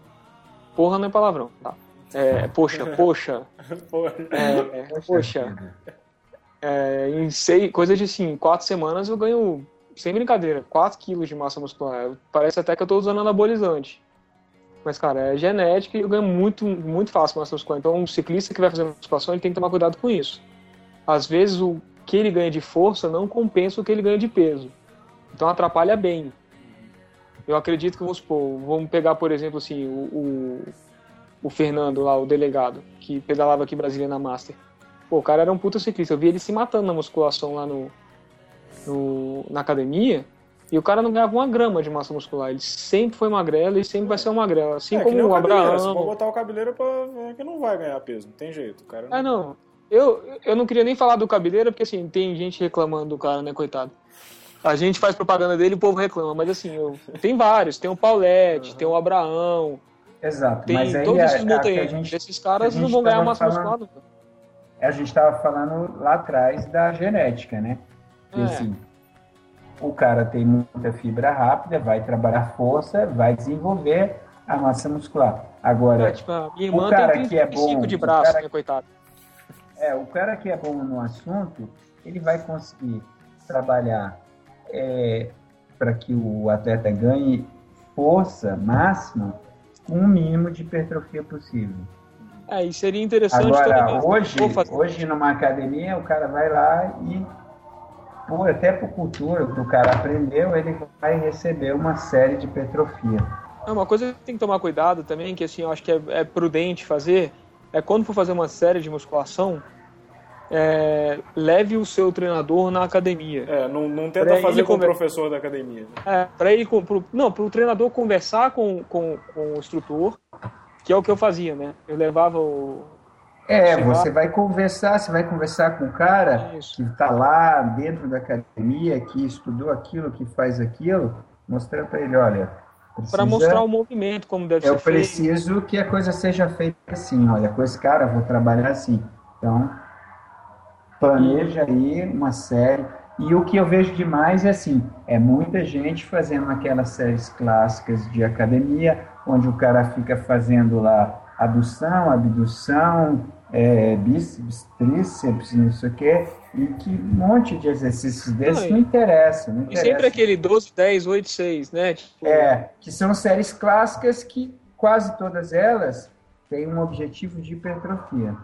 Porra não é palavrão, tá? É, poxa, poxa. (laughs) é, poxa. É, em seis, coisa de assim, quatro semanas eu ganho, sem brincadeira, 4 quilos de massa muscular. Parece até que eu tô usando anabolizante. Mas, cara, é genética e eu ganho muito, muito fácil massa muscular. Então, um ciclista que vai fazer musculação, ele tem que tomar cuidado com isso. Às vezes, o que ele ganha de força não compensa o que ele ganha de peso. Então, atrapalha bem. Eu acredito que, vamos supor, vamos pegar, por exemplo, assim, o, o o Fernando lá, o delegado, que pedalava aqui em Brasília na Master. Pô, o cara era um puta ciclista. Eu vi ele se matando na musculação lá no, no, na academia. E o cara não ganhava uma grama de massa muscular. Ele sempre foi magrelo e sempre vai ser um magrelo. Assim é, como o Abraão. Se for botar o cabeleiro pra que não vai ganhar peso. Não tem jeito. O cara não... É, não. Eu, eu não queria nem falar do cabeleiro, porque assim, tem gente reclamando do cara, né, coitado. A gente faz propaganda dele e o povo reclama, mas assim, eu, tem vários. Tem o Paulette, uhum. tem o Abraão, Exato. Tem mas aí todos esses montanhas. Esses caras não vão ganhar massa muscular A gente estava falando lá atrás da genética, né? É. assim, o cara tem muita fibra rápida, vai trabalhar força, vai desenvolver a massa muscular. Agora, É, tipo, o cara tem que é 35 bom, de braço, cara- né, coitado. é, o cara que é bom no assunto, ele vai conseguir trabalhar para que o atleta ganhe força máxima com o mínimo de hipertrofia possível. É, e seria interessante Agora, hoje, hoje numa academia, o cara vai lá e, por, até por cultura, que o cara aprendeu, ele vai receber uma série de hipertrofia. É uma coisa que tem que tomar cuidado também, que assim, eu acho que é, é prudente fazer, é quando for fazer uma série de musculação, é, leve o seu treinador na academia. É, não, não tenta Pra fazer com o professor da academia. né? É, para ele, pro, não, para o treinador conversar com, com, com o instrutor, que é o que eu fazia, né? Eu levava o. É, você vai conversar, você vai conversar com o cara Isso. que está lá dentro da academia, que estudou aquilo, que faz aquilo, mostrando para ele, olha, Para mostrar o movimento, como deve eu ser feito. preciso que a coisa seja feita assim, olha, com esse cara eu vou trabalhar assim. Então, planeja aí uma série. E o que eu vejo demais é assim, é muita gente fazendo aquelas séries clássicas de academia, onde o cara fica fazendo lá adução, abdução, é, bíceps, tríceps, não sei o quê, e que um monte de exercícios desses Não, não, e- interessa, não E interessa. sempre aquele 12, 10, 8, 6, né? Tipo, É, que são séries clássicas que quase todas elas têm um objetivo de hipertrofia.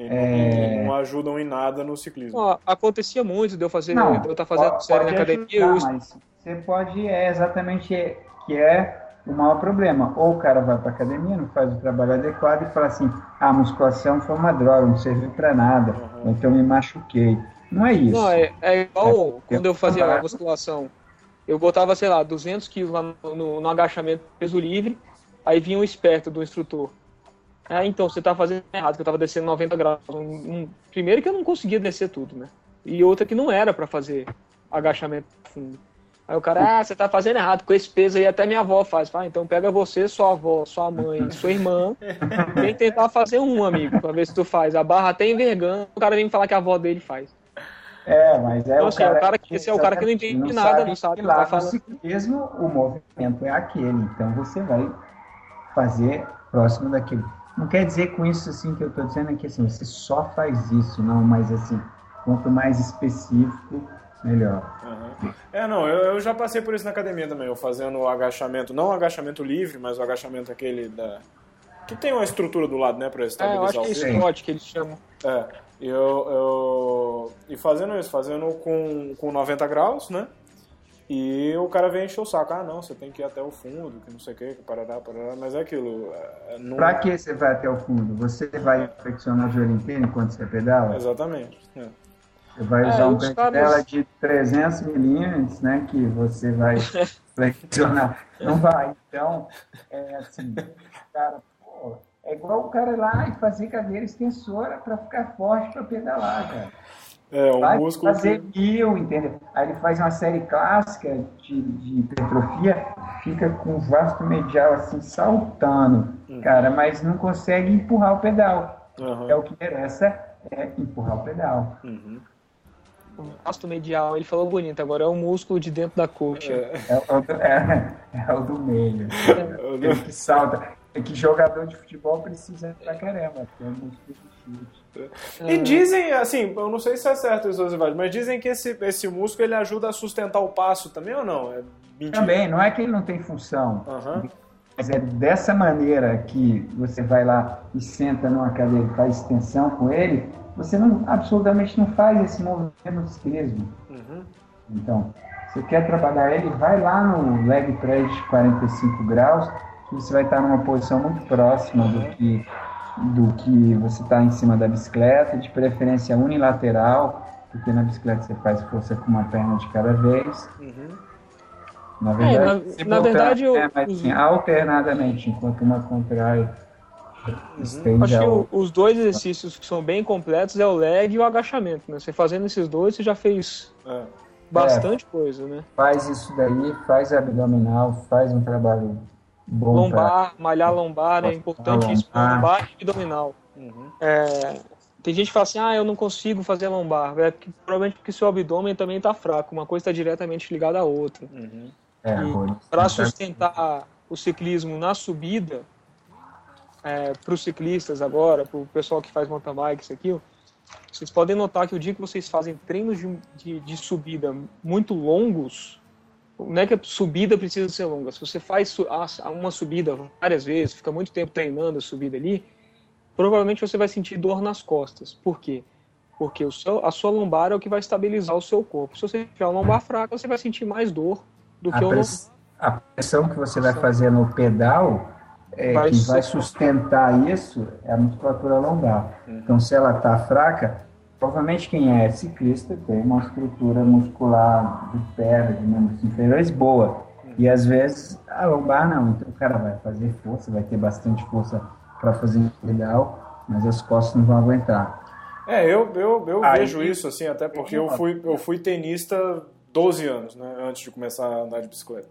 E É. não, ajudam em nada no ciclismo. ó, acontecia muito de eu fazer, Não, de eu estar fazendo pode- série na pode academia. ajudar, eu- mas você pode, é exatamente que é o maior problema. Ou o cara vai para academia, não faz o trabalho adequado e fala assim: "Ah, a musculação foi uma droga, não serviu para nada, ou então me machuquei. Não é isso. Não, é, é igual É, quando eu fazia a musculação. Eu botava, sei lá, 200 quilos lá no, no- no agachamento peso livre, aí vinha um esperto do instrutor. Ah, então, você tá fazendo errado, que eu tava descendo 90 graus. Um- um- primeiro que eu não conseguia descer tudo, né? E outra que não era para fazer agachamento fundo. Aí o cara, ah, você tá fazendo errado, com esse peso aí até minha avó faz. Ah, então pega você, sua avó, sua mãe, sua irmã, vem tentar fazer um, amigo, pra ver se tu faz. A barra até envergando, o cara vem me falar que a avó dele faz. É, mas é Então, o assim, cara, o cara que- esse é o cara que não entende nada, não sabe o que que lá tá ciclismo o movimento é aquele, então você vai fazer próximo daquele. Não quer dizer com isso assim que eu estou dizendo é que assim, você só faz isso, não, mas assim, quanto mais específico, melhor. Aham. É, não, eu, eu já passei por isso na academia também, eu fazendo o agachamento, não o agachamento livre, mas o agachamento aquele da. Que tem uma estrutura do lado, né, pra É, eu estabilizar acho que é. Scott que eles chamam. É, e eu, eu. E fazendo isso, fazendo com, com 90 graus, né? E o cara vem encher o saco. Ah, não, você tem que ir até o fundo, que não sei o que, que parará, parará. Mas é aquilo. é, não... Para que você vai até o fundo? Você vai flexionar o joelho inteiro enquanto você pedala? Exatamente. é. Você vai É, usar um os cantilena caras- de 300 milímetros, né? Que você vai (laughs) flexionar. Não vai. Então, é assim, cara, pô, é igual o cara ir lá e fazer cadeira extensora para ficar forte para pedalar, cara. É, um Vai músculo. fazer que- mil, entendeu? Aí ele faz uma série clássica de, de hipertrofia, fica com o vasto medial assim saltando, Uhum. cara, mas não consegue empurrar o pedal. Aham. É o que interessa é empurrar o pedal. Uhum. O vasto medial, ele falou bonito, agora é o músculo de dentro da coxa. É, o do- é- é o do meio. Eu Aquele que salta. É que jogador de futebol precisa pra caramba. Músculo de chute. E dizem, assim, eu não sei se é certo isso, Osvaldo, mas dizem que esse, esse músculo ele ajuda a sustentar o passo também ou não? É mentira. Também, não é que ele não tem função. Aham. Mas é dessa maneira que você vai lá e senta numa cadeira e faz extensão com ele, você não, absolutamente não faz esse movimento ciclismo. Uhum. Então, você quer trabalhar ele, vai lá no leg press de 45 graus, você vai estar numa posição muito próxima do que, do que você está em cima da bicicleta, de preferência unilateral, porque na bicicleta você faz força com uma perna de cada vez. Uhum. Na É, verdade, na- se na botar- verdade, eu- é, mas, assim, alternadamente, enquanto uma contrai, estende Acho que o- os dois exercícios que são bem completos é o leg e o agachamento, né? Você fazendo esses dois, você já fez É. bastante coisa, né? faz isso daí, faz abdominal, faz um trabalho bom pra- Lombar, malhar lombar é importantíssimo. Lombar. Lombar e abdominal. Uhum. É, tem gente que fala assim, ah, eu não consigo fazer lombar. É que, provavelmente porque seu abdômen também está fraco. Uma coisa está diretamente ligada à outra. Uhum. É, para sustentar o ciclismo na subida, é, para os ciclistas agora, para o pessoal que faz mountain bike, isso aqui, vocês podem notar que o dia que vocês fazem treinos de, de, de subida muito longos, não é que a subida precisa ser longa. Se você faz uma subida várias vezes, fica muito tempo treinando a subida ali, provavelmente você vai sentir dor nas costas. Por quê? Porque o seu, a sua lombar é o que vai estabilizar o seu corpo. Se você tiver uma lombar fraca, você vai sentir mais dor do a que o press, A pressão que você vai fazer no pedal é, vai que vai sustentar isso é a musculatura lombar. Uhum. Então, se ela está fraca, provavelmente quem é ciclista tem uma estrutura muscular de perna, de membros inferiores boa. E às vezes a lombar não, então o cara vai fazer força, vai ter bastante força para fazer pedal, mas as costas não vão aguentar. É, eu, eu, eu Aí, vejo isso, assim, até porque eu fui, eu fui tenista 12 anos, né, antes de começar a andar de bicicleta.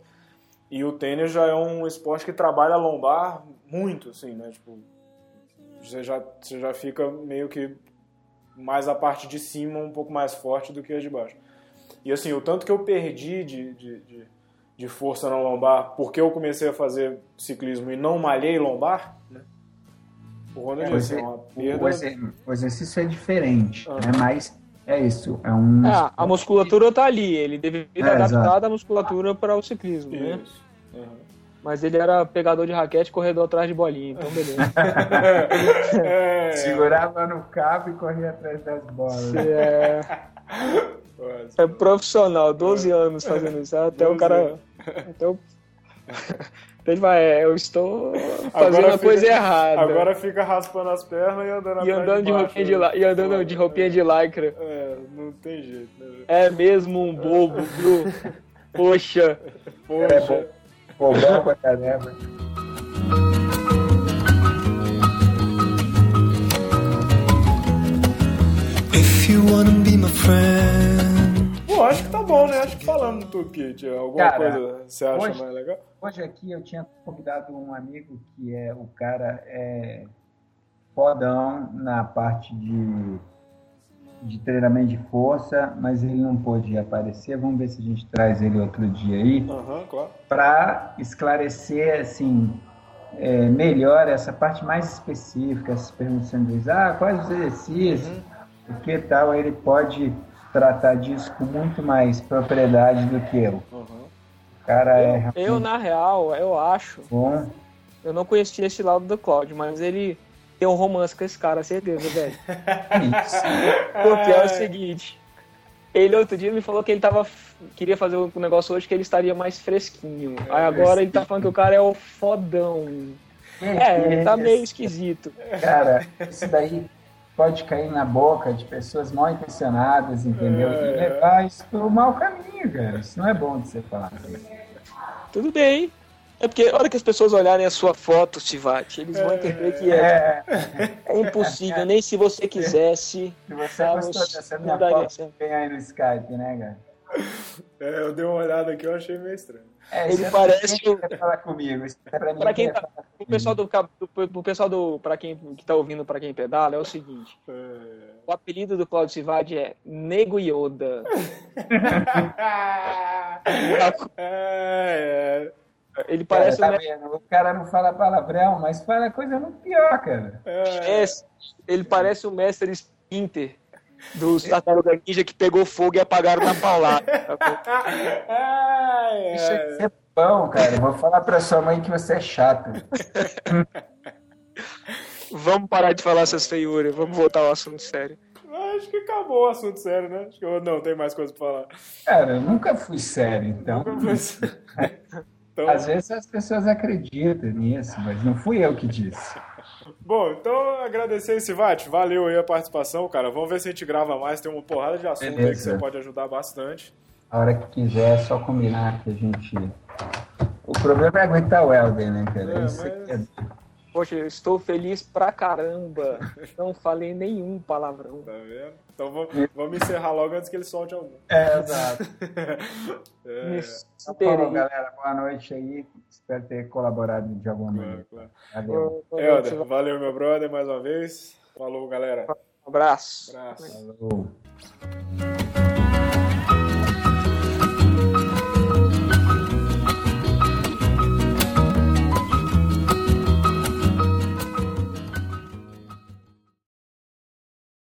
E o tênis já é um esporte que trabalha a lombar muito, assim, né, tipo, você já, você já fica meio que mais a parte de cima um pouco mais forte do que a de baixo. E assim, o tanto que eu perdi de, de, de, de força na lombar porque eu comecei a fazer ciclismo e não malhei lombar, né, o Ronald disse, é, uma perda... o, exercício é diferente, né? mas é isso, é um... É, a musculatura tá ali, ele deveria é, adaptar a musculatura para o ciclismo, né? isso. né? Uhum. Mas ele era pegador de raquete e corredor atrás de bolinha, então beleza. (laughs) é, Segurava no cabo e corria atrás das bolas. É, é profissional, 12 anos fazendo isso, até o cara... Até o... Ele vai, é, eu estou fazendo a coisa errada. Agora fica raspando as pernas e andando e andando de, de roupinha de, né? e andando de roupinha de lycra. É, não tem jeito, né? É mesmo um bobo, viu? (laughs) Poxa. Poxa. É Bobão pra caramba. If you wanna be my friend Pô, acho que tá bom, né? Acho que falando do toolkit, alguma Cara, coisa você acha hoje, mais legal? Hoje aqui eu tinha convidado um amigo que é o cara é fodão na parte de, de treinamento de força, mas ele não pôde aparecer. Vamos ver se a gente traz ele outro dia aí. Uhum, claro. Para esclarecer, assim, é, melhor essa parte mais específica, essas perguntas que ah, quais os exercícios, uhum. o que tal, ele pode tratar disso com muito mais propriedade do que eu. Uhum. Cara, eu, é. Eu, na real, eu acho. Bom. Eu não conhecia esse lado do Claudio, mas ele tem um romance com esse cara, certeza, velho. Isso. Porque é o seguinte. Ele outro dia me falou que ele tava. Queria fazer um negócio hoje que ele estaria mais fresquinho. Aí agora ele tá falando que o cara é o fodão. É, é tá meio esquisito. Cara, isso daí pode cair na boca de pessoas mal intencionadas, entendeu? É. E levar isso pro mau caminho, cara. Isso não é bom de ser falado. Tudo bem. É porque a hora que as pessoas olharem a sua foto, Tivati, eles vão entender que é, é, é impossível, nem se você quisesse. Se você gostou dessa minha foto, vem aí no Skype, né, cara? É, eu dei uma olhada aqui, eu achei meio estranho. É, ele parece o. Falar comigo. É pra, pra quem tá, o pessoal do, do, pessoal do para quem que tá ouvindo para quem pedala é o seguinte. É... O apelido do Claudio Civade é Nego Yoda. (laughs) é, Ele parece cara, tá um... O cara não fala palavrão, mas fala coisa muito pior, cara. É. Ele parece o mestre Splinter dos (laughs) Tartaruga Ninja que pegou fogo e apagaram na paulada. (laughs) Isso é bom, cara. Vou falar pra sua mãe que você é chato. (laughs) Vamos parar de falar essas feiuras, vamos voltar ao assunto sério. Acho que acabou o assunto sério, né? Acho que eu, não, tem mais coisa pra falar. Cara, eu nunca fui sério, então. Nunca fui... então... Às vezes as pessoas acreditam nisso, mas não fui eu que disse. (laughs) Bom, então agradecer esse Vate, valeu aí a participação, cara. Vamos ver se a gente grava mais, tem uma porrada de assunto Beleza. aí que você pode ajudar bastante. A hora que quiser, é só combinar que a gente. O problema é aguentar o Helder, né, cara? É, Isso mas... é... Poxa, eu estou feliz pra caramba. Não falei nenhum palavrão. Tá vendo? Então vamos, vamos encerrar logo antes que ele solte algum. É, exato. (laughs) é. Tá bom, galera. Boa noite aí. Espero ter colaborado de alguma maneira. Claro, claro. Valeu. Valeu, valeu, meu brother, mais uma vez. Falou, galera. abraço. Abraço. Falou.